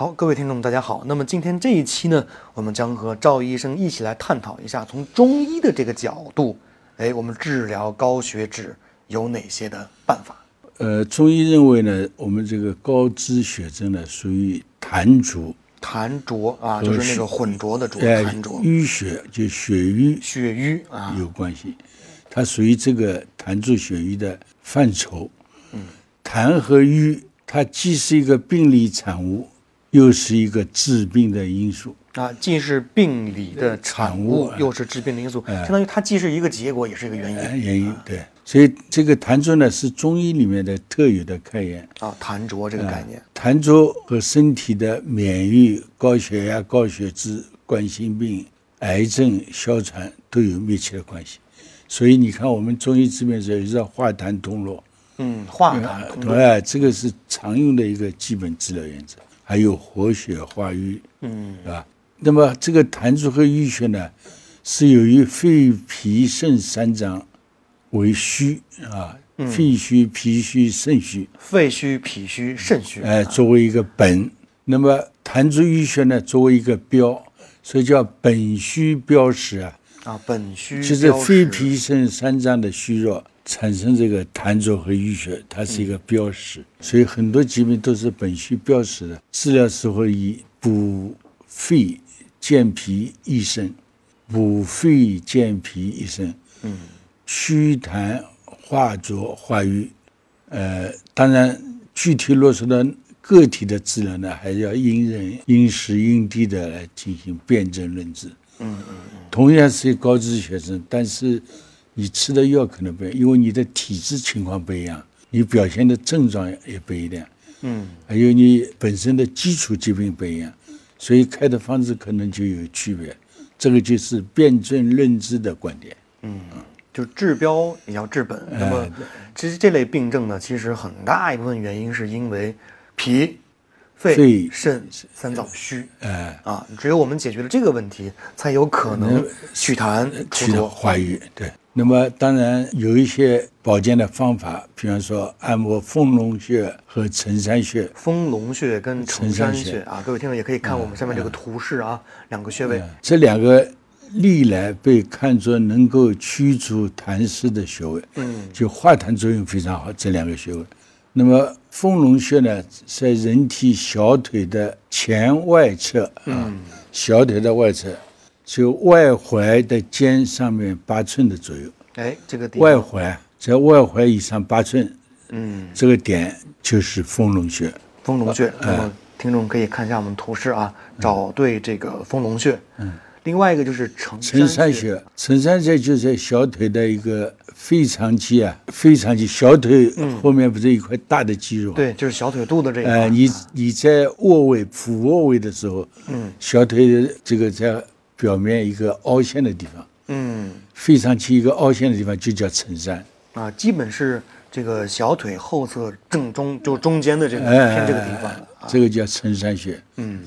好，各位听众，大家好。那么今天这一期呢，我们将和赵医生一起来探讨一下，从中医的这个角度，哎，我们治疗高血脂有哪些的办法？呃，中医认为呢，我们这个高脂血症呢，属于痰浊，痰浊啊，就是那个浑浊的浊，哎痰浊，淤血就血瘀血瘀啊，有关系，它属于这个痰浊血瘀的范畴。嗯，痰和瘀，它既是一个病理产物，又是一个治病的因素。啊，既是病理的产物又是治病的因素，哎相当于它既是一个结果，也是一个原哎，因原因对，所以这个痰浊呢是中医里面的特有的概念。啊。痰浊这个概念，痰浊和身体的免疫、高血压、高血脂、冠心病、癌症哮喘都有密切的关系。所以你看，我们中医治病的时候，也叫化痰通络，嗯，化痰通络，对，这个是常用的一个基本治疗原则。还有活血化瘀，嗯是吧？那么这个痰浊和淤血呢，是由于肺、脾、肾三脏为虚啊，肺虚、脾虚、肾虚，肺虚、脾虚、肾虚，哎，作为一个本。那么痰浊淤血呢，作为一个标，所以叫本虚标实啊。啊，本虚就是肺脾肾三脏的虚弱，产生这个痰浊和淤血，它是一个标识。所以很多疾病都是本虚标识的。治疗时候以补肺、健脾、益肾，补肺、健脾、益肾。嗯，祛痰、化浊、化瘀。呃，当然具体落实到个体的治疗呢，还是要因人因时因地的来进行辨证论治。同样是高脂血症，但是你吃的药可能不一样，因为你的体质情况不一样，你表现的症状也不一样，嗯，还有你本身的基础疾病不一样，所以开的方子可能就有区别。这个就是辩证认知的观点。嗯就治标也要治本。哎那么，其实这类病症呢，其实很大一部分原因是因为脾、肺、肺肾三脏虚。哎，啊，只有我们解决了这个问题，才有可能祛痰去的除浊化瘀。对，那么当然有一些保健的方法，比方说按摩丰隆穴和承山穴。丰隆穴跟承山穴啊，各位听众也可以看我们下面这个图示啊，两个穴位。这两个历来被看作能够驱除痰湿的穴位，嗯，就化痰作用非常好。这两个穴位，那么丰隆穴呢，在人体小腿的前外侧啊，小腿的外侧，就外踝的尖上面八寸的左右，哎，这个点外，踝在外踝以上八寸，嗯，这个点就是丰隆穴。丰隆穴。那哎么听众可以看一下我们图示啊，找对这个丰隆穴。嗯。另外一个就是承承山穴。承山穴就在小腿的一个腓肠肌啊，腓肠肌小腿后面不是一块大的肌肉？，对，就是小腿肚的这一块。呃，你你在卧位、俯卧位的时候，嗯，小腿的这个在表面一个凹陷的地方，嗯腓肠肌一个凹陷的地方就叫承山。啊，基本是这个小腿后侧正中，就中间的这个哎，偏这个地方。这个叫承山穴。嗯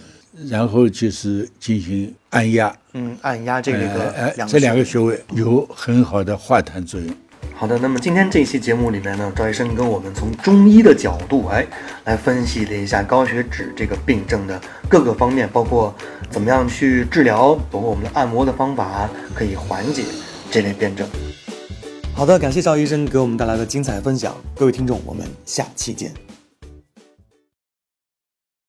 然后就是进行按压，嗯，按压这个哎，两这两个穴穴位有很好的化痰作用。好的，那么今天这期节目里面呢，赵医生跟我们从中医的角度，哎，来分析了一下高血脂这个病症的各个方面，包括怎么样去治疗，包括我们的按摩的方法可以缓解这类病症。好的，感谢赵医生给我们带来的精彩分享，各位听众，我们下期见。